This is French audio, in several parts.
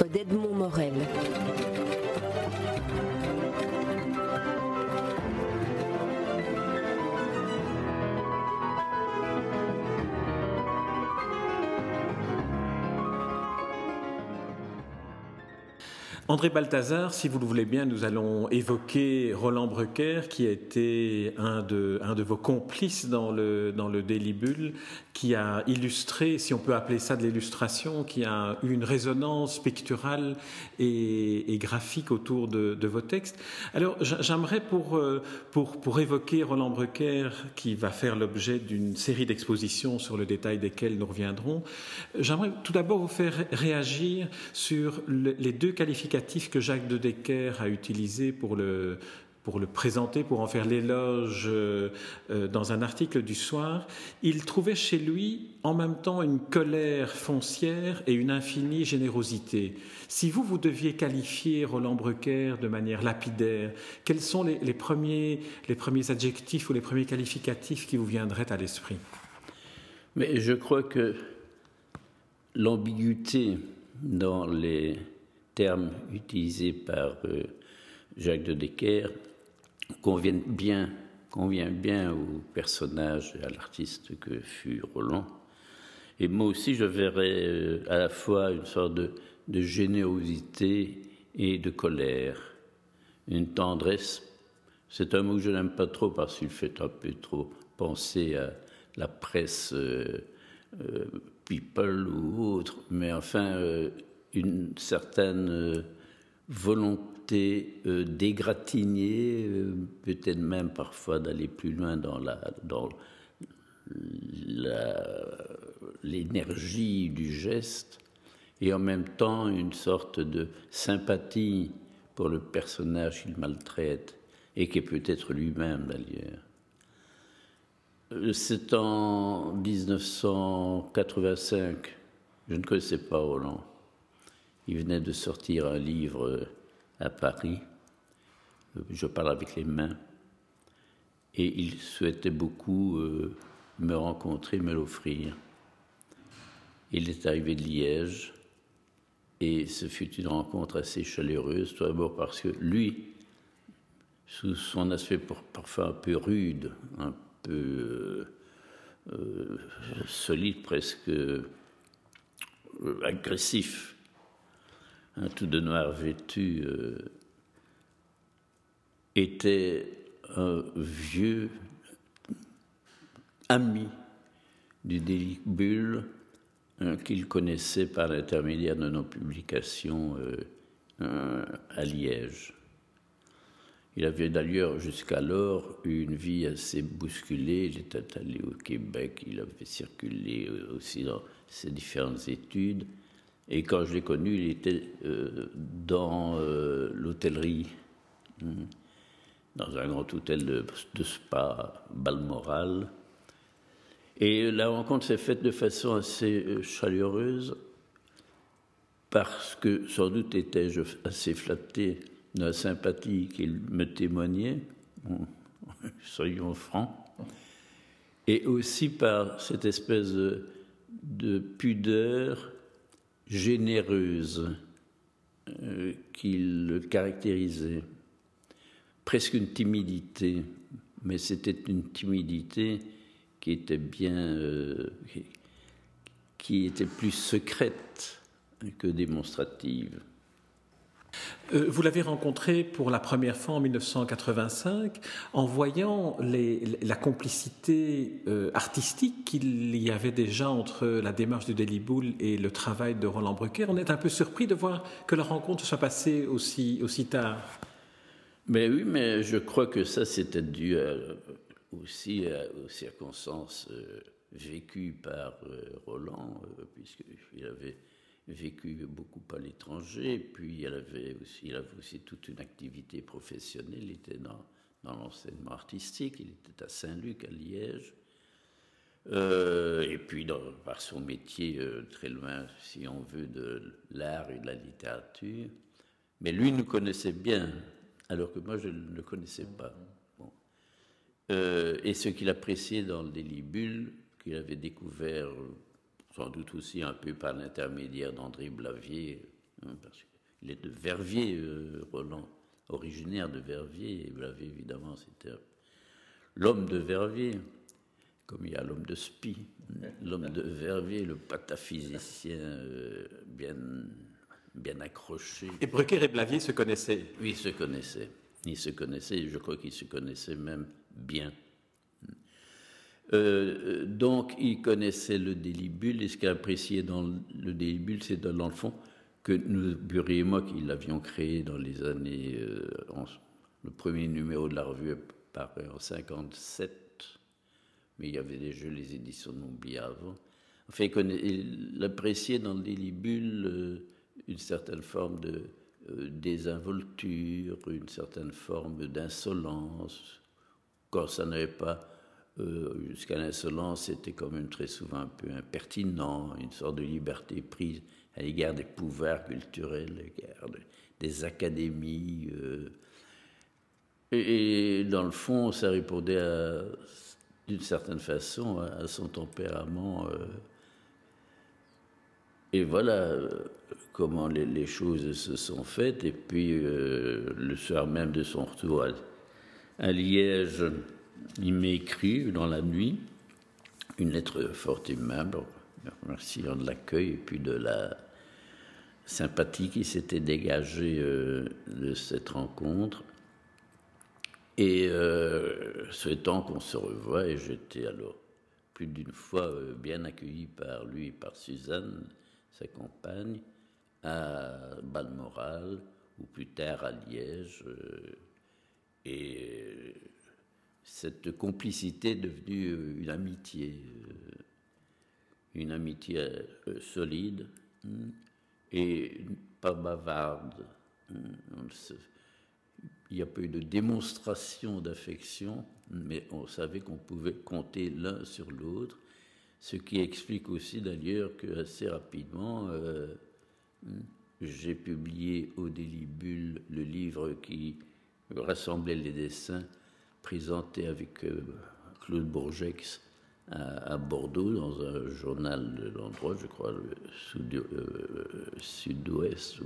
d'Edmond Morel. André Balthazar, si vous le voulez bien, nous allons évoquer Roland Brucker, qui a été un de, vos complices dans le, dans le Délibule, qui a illustré, si on peut appeler ça de l'illustration, qui a eu une résonance picturale et, graphique autour de, vos textes. Alors, j'aimerais pour, euh, pour, pour évoquer Roland Brucker, qui va faire l'objet d'une série d'expositions sur le détail desquelles nous reviendrons, j'aimerais tout d'abord vous faire réagir sur les deux qualifications que Jacques de Decker a utilisé pour le, pour le présenter, pour en faire l'éloge euh, euh, dans un article du soir, il trouvait chez lui en même temps une colère foncière et une infinie générosité. Si vous, vous deviez qualifier Roland Brucker de manière lapidaire, quels sont les, premiers, les premiers adjectifs ou les premiers qualificatifs qui vous viendraient à l'esprit? Mais je crois que l'ambiguïté dans les terme utilisé par euh, Jacques de Decker convient bien, convient bien au personnage et à l'artiste que fut Roland. Et moi aussi, je verrais euh, à la fois une sorte de, générosité et de colère, une tendresse. C'est un mot que je n'aime pas trop parce qu'il fait un peu trop penser à la presse euh, people ou autre, mais enfin, une certaine euh, euh, d'égratigner, euh, peut-être même parfois d'aller plus loin dans la dans l'énergie du geste, et en même temps une sorte de sympathie pour le personnage qu'il maltraite, et qui est peut-être lui-même d'ailleurs. C'est en 1985, je ne connaissais pas Hollande. Il venait de sortir un livre à Paris, je parle avec les mains, et il souhaitait beaucoup euh, me rencontrer, me l'offrir. Il est arrivé de Liège, et ce fut une rencontre assez chaleureuse, tout d'abord parce que lui, sous son aspect parfois un peu rude, un peu euh, euh, solide, presque agressif, tout de noir vêtu, euh, était un vieux ami du Délibule euh, qu'il connaissait par l'intermédiaire de nos publications euh, à Liège. Il avait d'ailleurs jusqu'alors eu une vie assez bousculée. Il était allé au Québec, il avait circulé aussi dans ses différentes études. Et quand je l'ai connu, il était euh, dans euh, l'hôtellerie, hmm, dans un grand hôtel de, spa, Balmoral. Et la rencontre s'est faite de façon assez euh, chaleureuse, parce que sans doute étais-je assez flatté de la sympathie qu'il me témoignait, soyons francs, et aussi par cette espèce de pudeur généreuse euh, qu'il caractérisait, presque une timidité, mais c'était une timidité qui était bien, euh, qui était plus secrète que démonstrative. Euh, vous l'avez rencontré pour la première fois en 1985 en voyant la complicité euh, artistique qu'il y avait déjà entre la démarche de Deliboul et le travail de Roland Brucker. On est un peu surpris de voir que la rencontre soit passée aussi, aussi tard. Mais oui, mais je crois que ça c'était dû aussi aux circonstances euh, vécues par Roland, puisqu'il avait vécu beaucoup à l'étranger, puis il avait, aussi, toute une activité professionnelle, il était dans, dans l'enseignement artistique, il était à Saint-Luc, à Liège, euh, et puis par son métier euh, très loin, si on veut, de l'art et de la littérature. Mais lui nous connaissait bien, alors que moi je ne le connaissais pas. Euh, et ce qu'il appréciait dans le délibule, qu'il avait découvert sans doute aussi un peu par l'intermédiaire d'André Blavier, hein, parce qu'il est de Verviers, euh, Roland, originaire de Verviers, et l'avez évidemment, c'était l'homme de Verviers, comme il y a l'homme de Spi, l'homme de Verviers, le pataphysicien euh, bien, bien accroché. Et Brucker et Blavier se connaissaient Oui, ils se connaissaient. Ils se connaissaient, je crois qu'ils se connaissaient même bien. Euh, donc, ils connaissaient le délibule, et ce qu'ils appréciaient dans le délibule, c'est dans le fond que nous, Bury et moi, qui l'avions créé dans les années. Euh, le premier numéro de la revue paraît en 57, mais il y avait déjà les éditions de avant. Enfin, il appréciait dans le délibule euh, une certaine forme de désinvolture, une certaine forme d'insolence, quand ça n'avait pas euh, jusqu'à l'insolence, c'était quand même très souvent un peu impertinent, une sorte de liberté prise à l'égard des pouvoirs culturels, à l'égard des académies. Euh. et, dans le fond, ça répondait d'une certaine façon à, son tempérament. Euh. et voilà comment les, choses se sont faites. Et puis, le soir même de son retour à Liège, il m'a écrit dans la nuit une lettre fort aimable, remerciant de l'accueil et puis de la sympathie qui s'était dégagée euh, de cette rencontre. Et euh, souhaitant qu'on se revoie, et j'étais alors plus d'une fois euh, bien accueilli par lui et par Suzanne, sa compagne, à Balmoral, ou plus tard à Liège. et cette complicité devenue euh, une amitié, euh, une amitié euh, solide hmm, et pas bavarde. Hmm, il n'y a pas eu de démonstration d'affection, mais on savait qu'on pouvait compter l'un sur l'autre, ce qui explique aussi d'ailleurs que assez rapidement, hmm, j'ai publié au Délibule le livre qui rassemblait les dessins présenté avec euh, Claude Bourgex à, Bordeaux dans un journal de l'endroit, je crois, le euh, sud-ouest.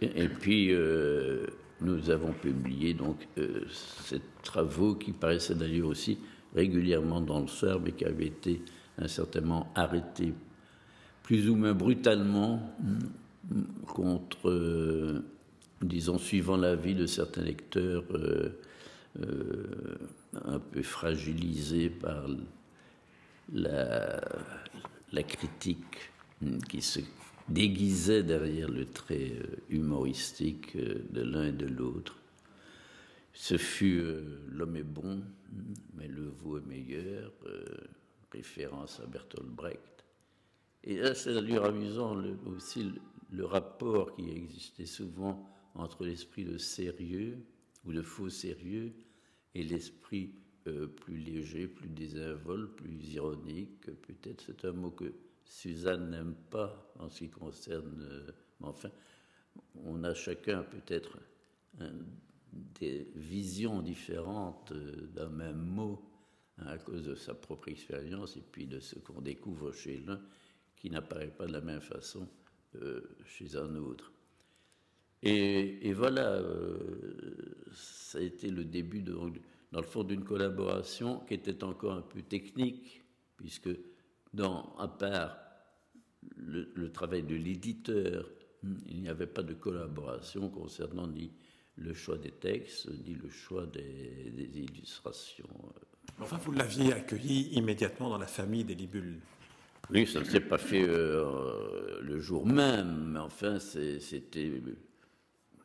Et, puis, euh, nous avons publié donc ces travaux qui paraissaient d'ailleurs aussi régulièrement dans le soir, mais qui avaient été incertainement arrêtés plus ou moins brutalement contre, disons, suivant l'avis de certains lecteurs, un peu fragilisé par la, la critique qui se déguisait derrière le trait euh, humoristique euh, de l'un et de l'autre. Ce fut L'homme est bon, mais le veau est meilleur, référence à Bertolt Brecht. Et là, c'est d'ailleurs amusant aussi le, le, rapport qui existait souvent entre l'esprit de sérieux ou de faux sérieux et l'esprit euh, plus léger, plus désinvolte, plus ironique. Peut-être c'est un mot que Suzanne n'aime pas en ce qui concerne. Euh, enfin, on a chacun peut-être des visions différentes euh, d'un même mot hein, à cause de sa propre expérience et puis de ce qu'on découvre chez l'un qui n'apparaît pas de la même façon chez un autre. Et, voilà, euh, ça a été le début, de, dans le fond, d'une collaboration qui était encore un peu technique, puisque, dans, à part le, travail de l'éditeur, il n'y avait pas de collaboration concernant ni le choix des textes, ni le choix des, illustrations. Enfin, vous l'aviez accueilli immédiatement dans la famille des Libules. Oui, ça ne s'est pas fait euh, le jour même, mais enfin, c'était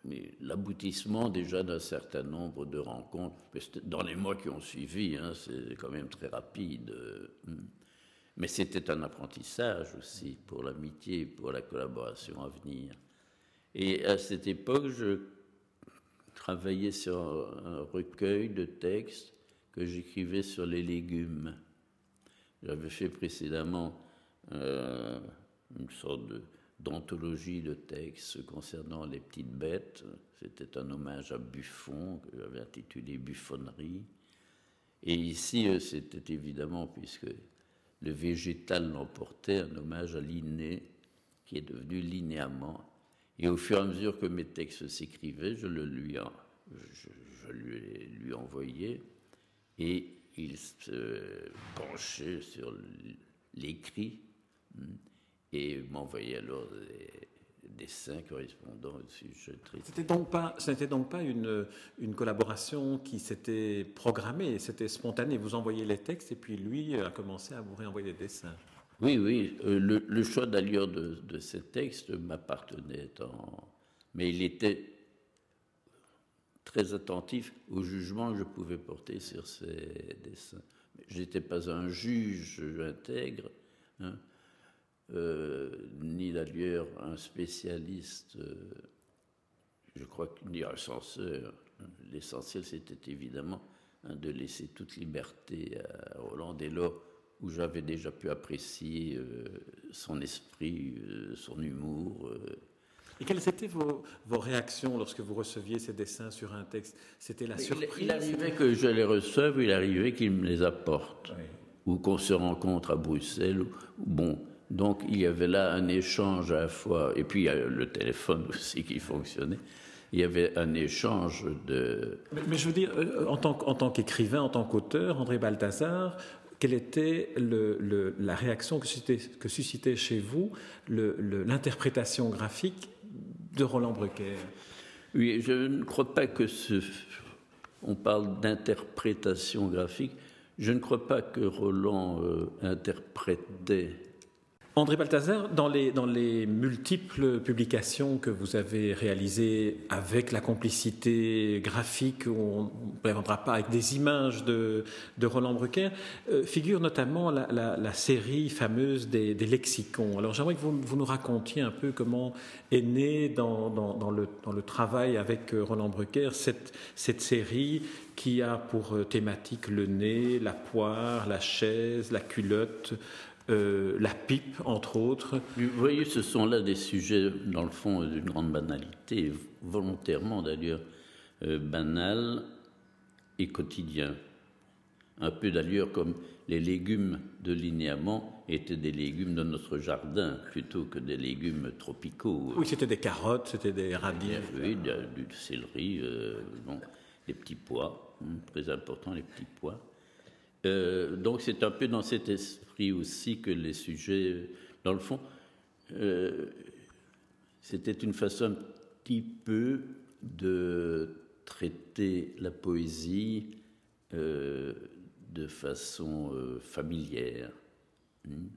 mais l'aboutissement déjà d'un certain nombre de rencontres, dans les mois qui ont suivi, hein, c'est quand même très rapide. Euh, mais c'était un apprentissage aussi pour l'amitié, pour la collaboration à venir. Et à cette époque, je travaillais sur un recueil de textes que j'écrivais sur les légumes. J'avais fait précédemment euh, une sorte de d'anthologie de textes concernant les petites bêtes. C'était un hommage à Buffon, que j'avais intitulé Buffonnerie. Et ici, euh, c'était évidemment, puisque le végétal l'emportait, un hommage à Linné, qui est devenu linéament. Et au fur et à mesure que mes textes s'écrivaient, je le lui, je, lui, lui envoyais et il se penchait sur l'écrit hmm, et m'envoyait alors des, dessins correspondant au sujet C'était donc pas, c'était donc pas une, une collaboration qui s'était programmée, c'était spontané. Vous envoyez les textes et puis lui a commencé à vous réenvoyer des dessins. Oui, oui. Euh, le, choix d'allure de, de, ces textes m'appartenait, mais il était très attentif au jugement que je pouvais porter sur ces dessins. Je n'étais pas un juge intègre. Hein. Euh, ni d'ailleurs un spécialiste, euh, je crois, ni un censeur. L'essentiel, c'était évidemment hein, de laisser toute liberté à Roland dès lors où j'avais déjà pu apprécier euh, son esprit, son humour. Et quelles étaient vos, vos, réactions lorsque vous receviez ces dessins sur un texte? C'était la surprise? Il, arrivait que je les receve, il arrivait qu'il me les apporte. Ou qu'on se rencontre à Bruxelles. Ou, bon, donc il y avait là un échange à la fois, et puis il y a le téléphone aussi qui fonctionnait. Il y avait un échange de. Mais, je veux dire, euh, en tant, en tant qu'écrivain, en tant qu'auteur, André Balthazar, quelle était le, la réaction que suscitait, que suscitait chez vous l'interprétation graphique de Roland Brucker? Oui, je ne crois pas que ce. On parle d'interprétation graphique. Je ne crois pas que Roland euh, interprétait André Balthazar, dans les, dans les multiples publications que vous avez réalisées avec la complicité graphique, on ne reviendra pas avec des images de, de Roland Brucker, euh, figure notamment la, série fameuse des, des lexicons. Alors j'aimerais que vous, vous, nous racontiez un peu comment est née dans, dans, dans, le, dans le travail avec euh, Roland Brucker cette, cette série qui a pour euh, thématique le nez, la poire, la chaise, la culotte, euh, la pipe, entre autres. Vous voyez, ce sont là des sujets, dans le fond, d'une grande banalité, volontairement d'ailleurs euh, banal et quotidien. Un peu d'ailleurs comme les légumes de linéament étaient des légumes de notre jardin plutôt que des légumes tropicaux. Oui, c'était des carottes, c'était des radis. Oui, du, céleri, euh, des petits pois, hein, très important les petits pois. Euh, donc c'est un peu dans cet esprit aussi que les sujets, dans le fond, euh, c'était une façon un petit peu de traiter la poésie euh, de façon familière. Hmm.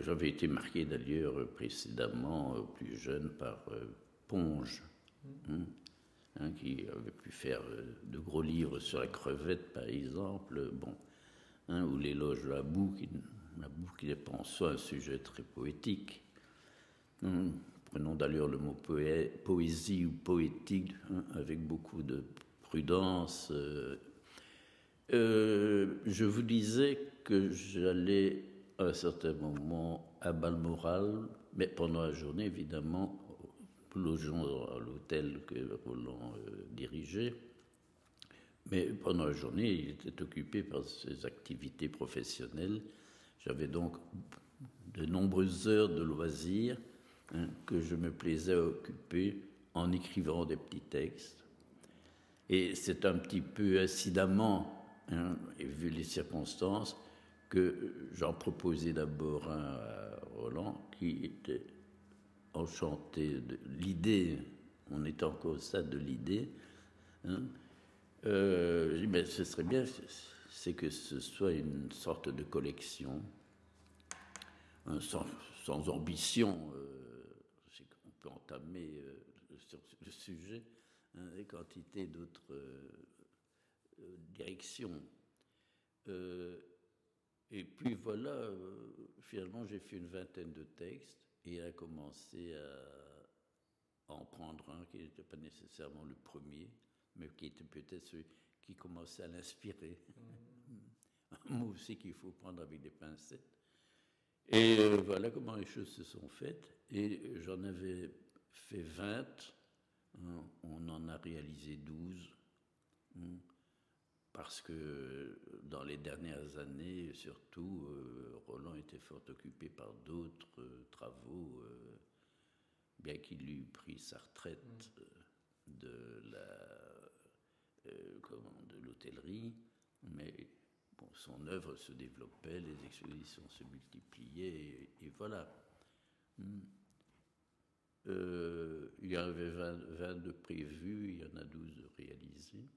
J'avais été marqué d'ailleurs précédemment, plus jeune, par Ponge. Hmm. Hein, qui avait pu faire euh, de gros livres sur la crevette, par exemple, bon, hein, ou l'éloge de la boue, qui, la boue qui est en soi un sujet très poétique. Hein, prenons d'ailleurs le mot poésie ou poétique avec beaucoup de prudence. Euh, euh, je vous disais que j'allais à un certain moment à Balmoral, mais pendant la journée, évidemment, logeons à l'hôtel que Roland euh, dirigeait. Mais pendant la journée, il était occupé par ses activités professionnelles. J'avais donc de nombreuses heures de loisirs hein, que je me plaisais à occuper en écrivant des petits textes. Et c'est un petit peu incidemment, hein, vu les circonstances, que j'en proposais d'abord un à Roland qui était enchanté de l'idée, on est encore au stade de l'idée. Hein. Euh, ce serait bien, c'est que ce soit une sorte de collection, hein, sans, ambition. Euh, on peut entamer euh, sur le sujet hein, des quantités d'autres directions. et puis voilà, finalement, j'ai fait une vingtaine de textes et il a commencé à en prendre un qui n'était pas nécessairement le premier, mais qui était peut-être celui qui commençait à l'inspirer. Un mot aussi qu'il faut prendre avec des pincettes. Et euh, voilà comment les choses se sont faites. Et j'en avais fait 20, hein, on en a réalisé 12. Hein. Parce que dans les dernières années, surtout, Roland était fort occupé par d'autres travaux, bien qu'il eût pris sa retraite de la de l'hôtellerie, mais son œuvre se développait, les expositions se multipliaient, et, voilà. Euh, il y en avait 20, de prévus, il y en a 12 de réalisés.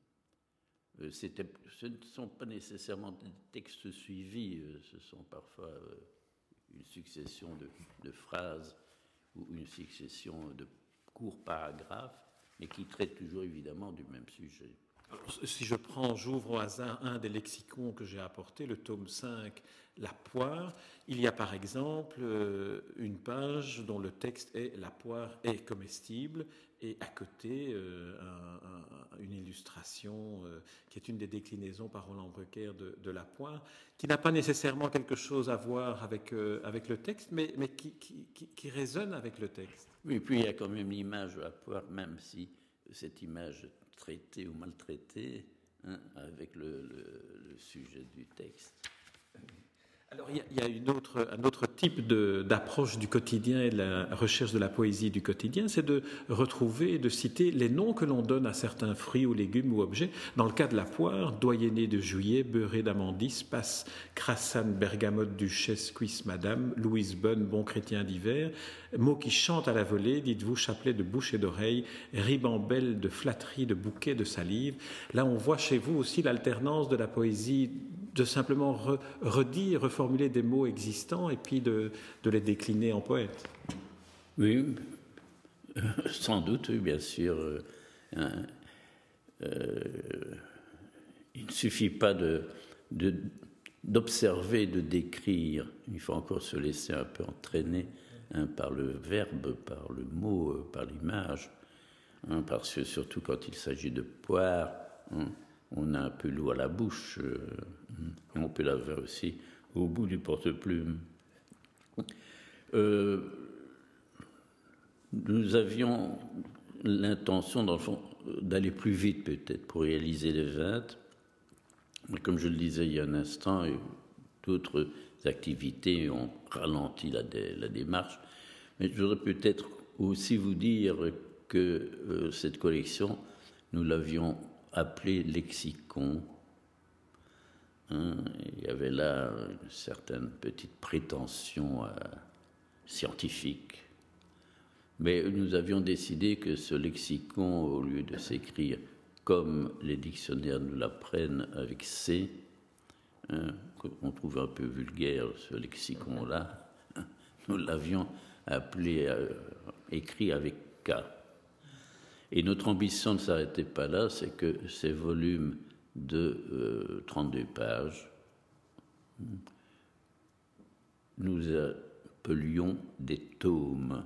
Euh, ce ne sont pas nécessairement des textes suivis, euh, ce sont parfois une succession de, phrases ou une succession de courts paragraphes, mais qui traitent toujours évidemment du même sujet. Si je prends, j'ouvre au hasard un des lexicons que j'ai apporté, le tome 5, La poire, il y a par exemple euh, une page dont le texte est La poire est comestible et à côté euh, une illustration euh, qui est une des déclinaisons par Roland Brucker de, La poire, qui n'a pas nécessairement quelque chose à voir avec, avec le texte, mais, qui, résonne avec le texte. Oui, puis il y a quand même l'image de la poire, même si cette image traité ou maltraité hein, avec le, sujet du texte. Alors il y a, un autre type d'approche du quotidien et de la recherche de la poésie du quotidien, c'est de retrouver et de citer les noms que l'on donne à certains fruits ou légumes ou objets. Dans le cas de la poire, doyenné de juillet, beurré d'amandis, passe, crassane, bergamote, duchesse, cuisse, madame, Louise Bonne, bon chrétien d'hiver, mots qui chantent à la volée, dites-vous, chapelet de bouche et d'oreille, ribambelle de flatterie, de bouquet, de salive. Là, on voit chez vous aussi l'alternance de la poésie de simplement redire, reformuler des mots existants et puis de, les décliner en poète. Oui, sans doute, bien sûr. Euh, hein, euh, il ne suffit pas de, d'observer, de, décrire. Il faut encore se laisser un peu entraîner hein, par le verbe, par le mot, euh, par l'image. Hein, parce que surtout quand il s'agit de poire, on a un peu l'eau à la bouche. Euh, on peut l'avoir aussi au bout du porte-plume. Euh, nous avions l'intention, d'aller plus vite peut-être pour réaliser les 20. Comme je le disais il y a un instant, d'autres activités ont ralenti la, la, démarche. Mais je voudrais peut-être aussi vous dire que euh, cette collection, nous l'avions appelé lexicon. Hein, il y avait là une certaine petite prétention euh, scientifique. Mais nous avions décidé que ce lexicon, au lieu de s'écrire comme les dictionnaires nous l'apprennent avec C, hein, on trouve un peu vulgaire ce lexicon-là, nous l'avions appelé, euh, écrit avec K. Et notre ambition ne s'arrêtait pas là, c'est que ces volumes de 32 euh, pages, nous appelions des tomes,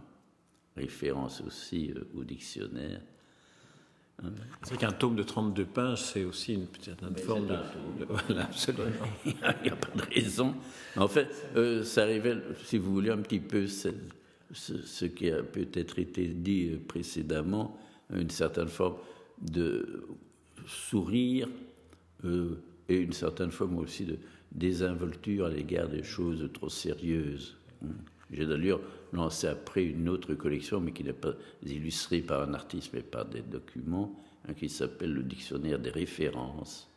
référence aussi euh, au dictionnaire. C'est vrai qu'un tome de 32 pages, c'est aussi une certaine forme de, Voilà, absolument. Il n'y a, pas de raison. En fait, euh, ça révèle, si vous voulez, un petit peu ce, ce qui a peut-être été dit précédemment une certaine forme de sourire euh, et une certaine forme aussi de désinvolture à l'égard des choses trop sérieuses. J'ai d'ailleurs lancé après une autre collection, mais qui n'est pas illustrée par un artiste, mais par des documents, hein, qui s'appelle le Dictionnaire des références,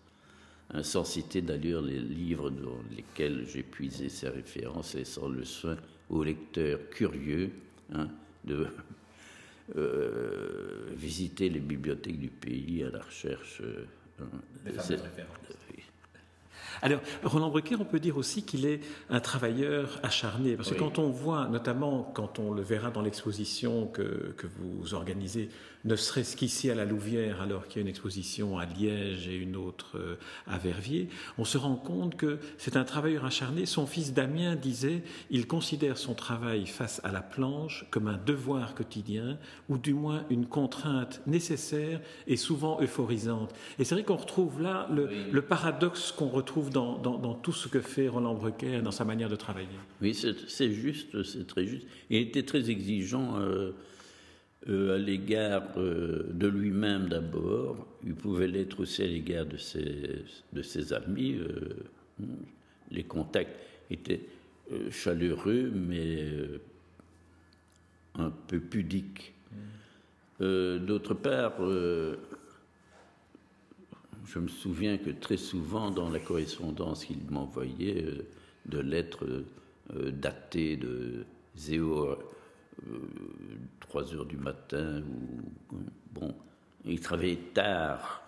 hein, sans citer d'ailleurs les livres dans lesquels j'ai puisé ces références, et sans le soin aux lecteurs curieux hein, de visiter les bibliothèques du pays à la recherche. Euh, de cette, alors, Roland Brucker, on peut dire aussi qu'il est un travailleur acharné, parce que quand on voit, notamment quand on le verra dans l'exposition que, que, vous organisez, ne serait-ce qu'ici à la Louvière, alors qu'il y a une exposition à Liège et une autre euh, à Verviers, on se rend compte que c'est un travailleur acharné. Son fils Damien disait, il considère son travail face à la planche comme un devoir quotidien, ou du moins une contrainte nécessaire et souvent euphorisante. Et c'est vrai qu'on retrouve là le, le paradoxe qu'on retrouve dans, tout ce que fait Roland Brucker dans sa manière de travailler. Oui, c'est juste, c'est très juste. Il était très exigeant. Euh, à l'égard de lui-même d'abord, il pouvait l'être aussi à l'égard de ses, de ses amis. les contacts étaient chaleureux, mais un peu pudiques. D'autre part, je me souviens que très souvent, dans la correspondance qu'il m'envoyait, euh, de lettres euh, datées de 0 3 euh, heures du matin, bon, il travaillait tard.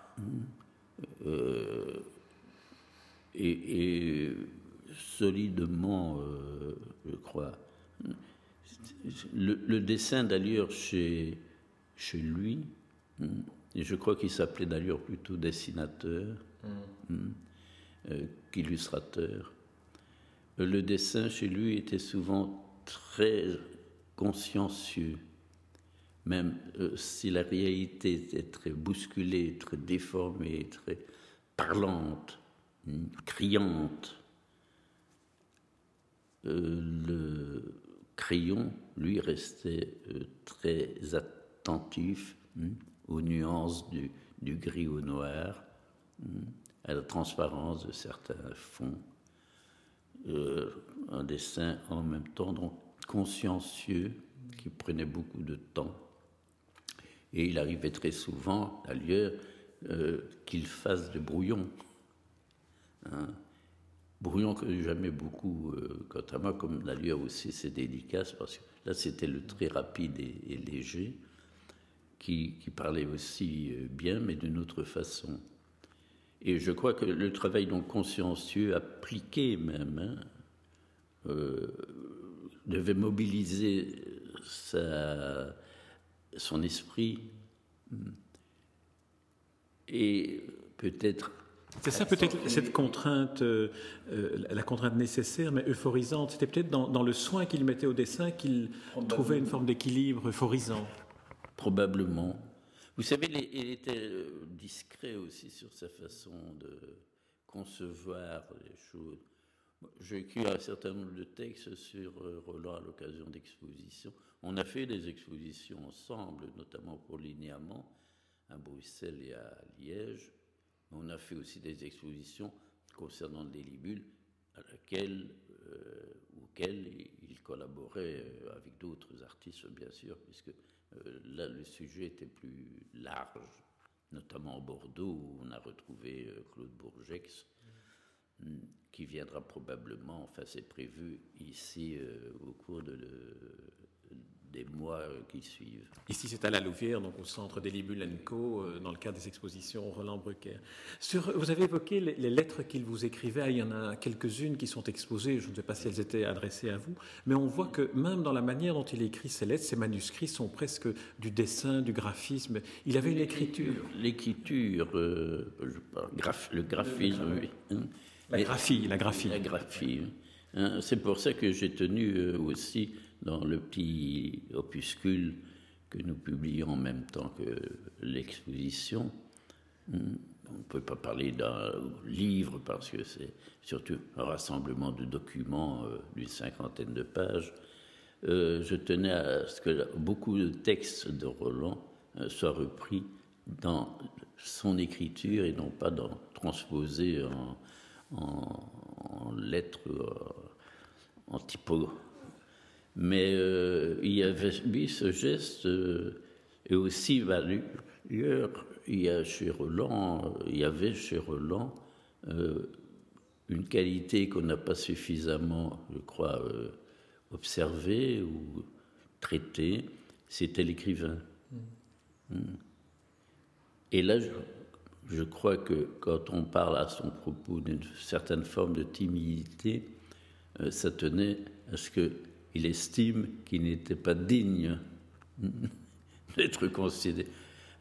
et, solidement, je crois. Le, dessin d'ailleurs chez, chez lui, et je crois qu'il s'appelait d'ailleurs plutôt dessinateur mm. Hmm, euh, qu'illustrateur. Le dessin chez lui était souvent très consciencieux, même euh, si la réalité était très bousculée, très déformée, très parlante, hmm, criante. Euh, le crayon, lui, restait très attentif. Hmm, aux nuances du, gris au noir, hmm, à la transparence de certains fonds. Euh, un dessin en même temps donc consciencieux qui prenait beaucoup de temps. Et il arrivait très souvent, d'ailleurs, euh, qu'il fasse de brouillon. Hein. Brouillon que j'aimais beaucoup, euh, quant à moi, comme d'ailleurs aussi c'est délicat, parce que là c'était le très rapide et léger qui, parlait aussi euh, bien, mais d'une autre façon. Et je crois que le travail donc consciencieux, appliqué même, hein, euh, devait mobiliser sa, son esprit et peut-être c'est ça peut-être cette contrainte, euh, la contrainte nécessaire mais euphorisante. C'était peut-être dans, dans, le soin qu'il mettait au dessin qu'il trouvait une forme d'équilibre euphorisant probablement. Vous savez, il était euh, discret aussi sur sa façon de concevoir les choses. J'ai écrit un certain nombre de textes sur euh, Roland à l'occasion d'expositions. On a fait des expositions ensemble, notamment pour Linéament, à Bruxelles et à Liège. On a fait aussi des expositions concernant les libules à laquelle, euh, auxquelles il collaborait avec d'autres artistes, bien sûr, puisque euh, là, le sujet était plus large, notamment au Bordeaux, où on a retrouvé euh, Claude Bourgex, qui viendra probablement, enfin c'est prévu ici euh, au cours de, des mois euh, qui suivent. Ici, c'est à la Louvière, donc au centre des euh, dans le cadre des expositions Roland Brucker. Sur, vous avez évoqué les, lettres qu'il vous écrivait. Il y en a quelques-unes qui sont exposées. Je ne sais pas si elles étaient adressées à vous, mais on voit que même dans la manière dont il écrit ses lettres, ses manuscrits sont presque du dessin, du graphisme. Il avait une écriture. L'écriture, euh, le graphisme, oui. Hein. La graphie, la graphie. La graphie. Hein. C'est pour ça que j'ai tenu aussi dans le petit opuscule que nous publions en même temps que l'exposition. On ne peut pas parler d'un livre parce que c'est surtout un rassemblement de documents euh, d'une cinquantaine de pages. Euh, je tenais à ce que beaucoup de textes de Roland euh, soient repris dans son écriture et non pas transposés en, lettres, en typo, mais euh, il y avait mis ce geste, euh, et aussi, bah, il y a chez Roland, il y avait chez Roland euh, une qualité qu'on n'a pas suffisamment, je crois, observée ou traitée, c'était l'écrivain. Mm. Mm. Et là, je, je, crois que quand on parle à son propos d'une certaine forme de timidité, ça tenait à ce que il estime qu'il n'était pas digne d'être considéré.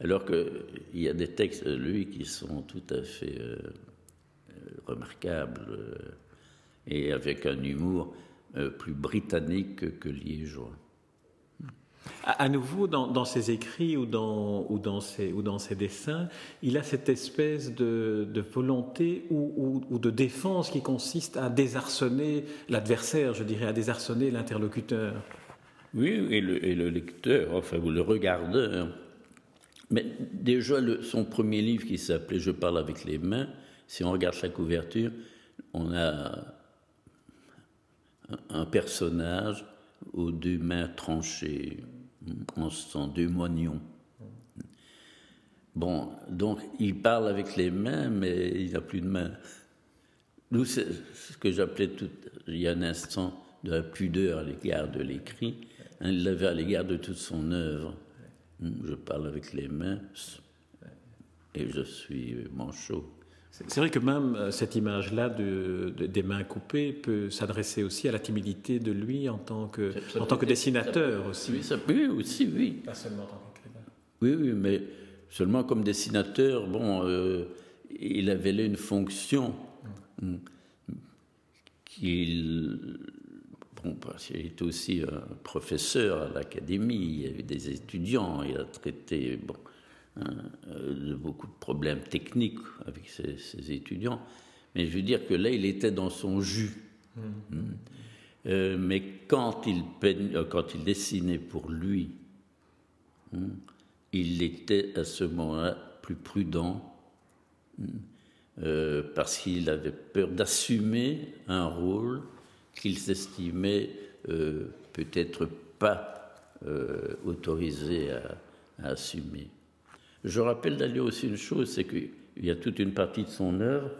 Alors qu'il y a des textes de lui qui sont tout à fait euh, euh, remarquables euh, et avec un humour plus britannique que liégeois. À, nouveau, dans, ses écrits ou dans, ou, ses, ou dessins, il a cette espèce de, volonté ou, ou, de défense qui consiste à désarçonner l'adversaire, je dirais, à désarçonner l'interlocuteur. Oui, et le, lecteur, enfin, vous le regardez. Mais déjà, son premier livre qui s'appelait Je parle avec les mains, si on regarde sa couverture, on a un personnage aux deux mains tranchées, en sent deux moignons. Bon, donc il parle avec les mains, mais il n'a plus de mains. Nous, ce que j'appelais tout, il y a un instant de la pudeur à l'égard de l'écrit. Il l'avait à l'égard de toute son œuvre. Je parle avec les mains et je suis manchot. C'est vrai que même euh, cette image-là de, des mains coupées peut s'adresser aussi à la timidité de lui en tant que, en tant que dessinateur aussi. Oui, ça peut aussi, oui. Pas seulement en tant qu'écrivain. Oui, oui, mais seulement comme dessinateur, bon, euh, il avait là une fonction mm. qu'il. Bon, parce qu'il était aussi un professeur à l'académie, il y avait des étudiants, il a traité. Bon, de beaucoup de problèmes techniques avec ses, étudiants. Mais je veux dire que là, il était dans son jus. Mmh. Mmh. Euh, mais quand il, euh, quand il dessinait pour lui, mmh, il était à ce moment-là plus prudent parce qu'il avait peur d'assumer un rôle qu'il s'estimait peut-être pas autorisé à, à assumer. Je rappelle d'ailleurs aussi une chose, c'est qu'il y a toute une partie de son œuvre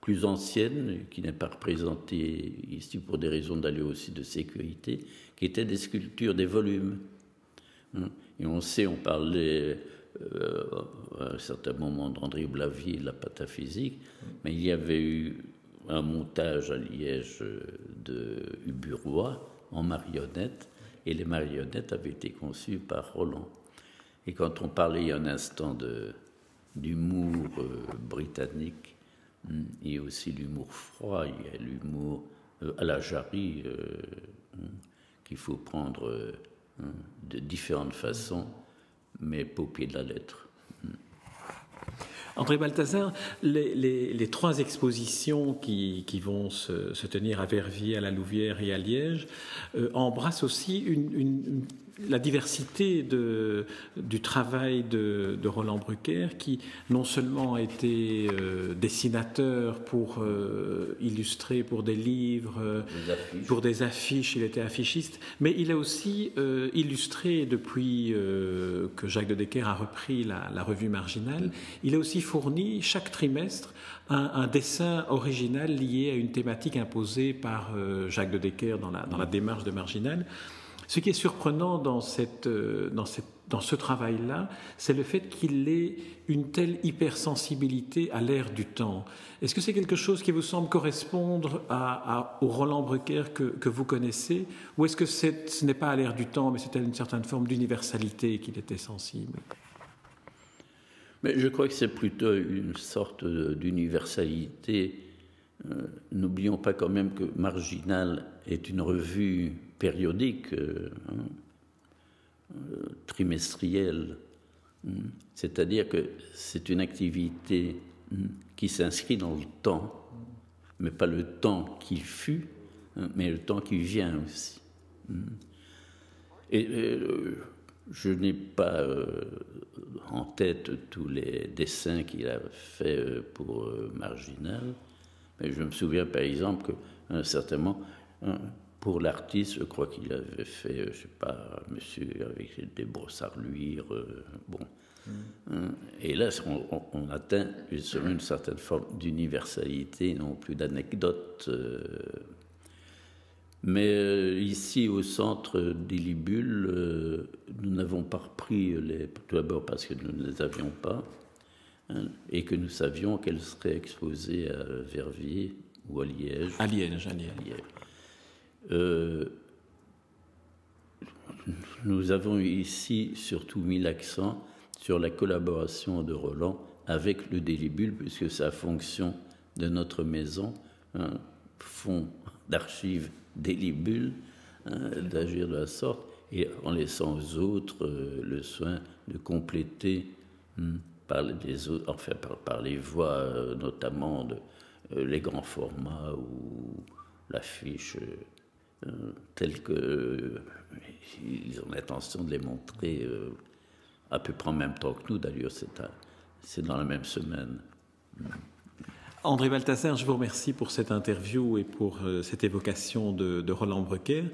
plus ancienne, qui n'est pas représentée ici pour des raisons d'aller aussi de sécurité, qui étaient des sculptures, des volumes. Hein. Et on sait, on parlait euh, à un certain moment d'André Blavier de la pataphysique, mais il y avait eu un montage à Liège de Huburois en marionnettes, et les marionnettes avaient été conçues par Roland. Et quand on parlait y a un instant d'humour euh, britannique, hmm, il y a aussi l'humour froid, il y a l'humour euh, à la jarry euh, hmm, qu'il faut prendre hmm, de différentes façons, mais pas au pied de la lettre. André Balthazar, les, trois expositions qui, vont se, tenir à Verviers, à la Louvière et à Liège embrassent aussi une la diversité de, du travail de, Roland Brucker, qui non seulement a été euh, dessinateur pour euh, illustrer pour des livres, euh, pour des affiches, il était affichiste, mais il a aussi illustré depuis que Jacques de Decker a repris la, revue marginale, il a aussi fourni chaque trimestre un, dessin original lié à une thématique imposée par Jacques de Decker dans la, dans la démarche de marginale. Ce qui est surprenant euh, dans, ce travail-là, c'est le fait qu'il ait une telle hypersensibilité à l'ère du temps. Est-ce que c'est quelque chose qui vous semble correspondre à, au Roland Brucker que, vous connaissez Ou est-ce que ce n'est pas à l'ère du temps, mais c'était une certaine forme d'universalité qu'il était sensible? Mais je crois que c'est plutôt une sorte d'universalité. Euh, n'oublions pas quand même que Marginal est une revue périodique, euh, hein, euh, trimestrielle. Hein. C'est-à-dire que c'est une activité hein, qui s'inscrit dans le temps, mais pas le temps qui fut, mais le temps qui vient aussi. Et euh, je n'ai pas en tête tous les dessins qu'il a fait pour Marginal, mais je me souviens par exemple qu'à un certain moment, pour l'artiste, je crois qu'il avait fait, je sais pas, monsieur avec des brossards luire, euh, bon. Mm. Hein. Et là, on, atteint une certaine forme d'universalité, non plus d'anecdote. Euh. Mais euh, ici, au centre des libules, nous n'avons pas repris les. Tout d'abord parce que nous ne les avions pas, hein, et que nous savions qu'elles seraient exposées à Verviers ou à Liège. À Liège, à Liège. Euh, nous avons ici surtout mis l'accent sur la collaboration de Roland avec le Délibule, puisque sa fonction de notre maison, un fonds d'archives Délibule, hein, d'agir de la sorte, et en laissant aux autres euh, le soin de compléter hmm, par, les autres, enfin, par, les voies euh, notamment de les grands formats ou l'affiche tels qu'ils ont l'intention de les montrer à peu près en même temps que nous. D'ailleurs, c'est dans la même semaine. André Balthasar, je vous remercie pour cette interview et pour cette évocation de, de Roland Brequet.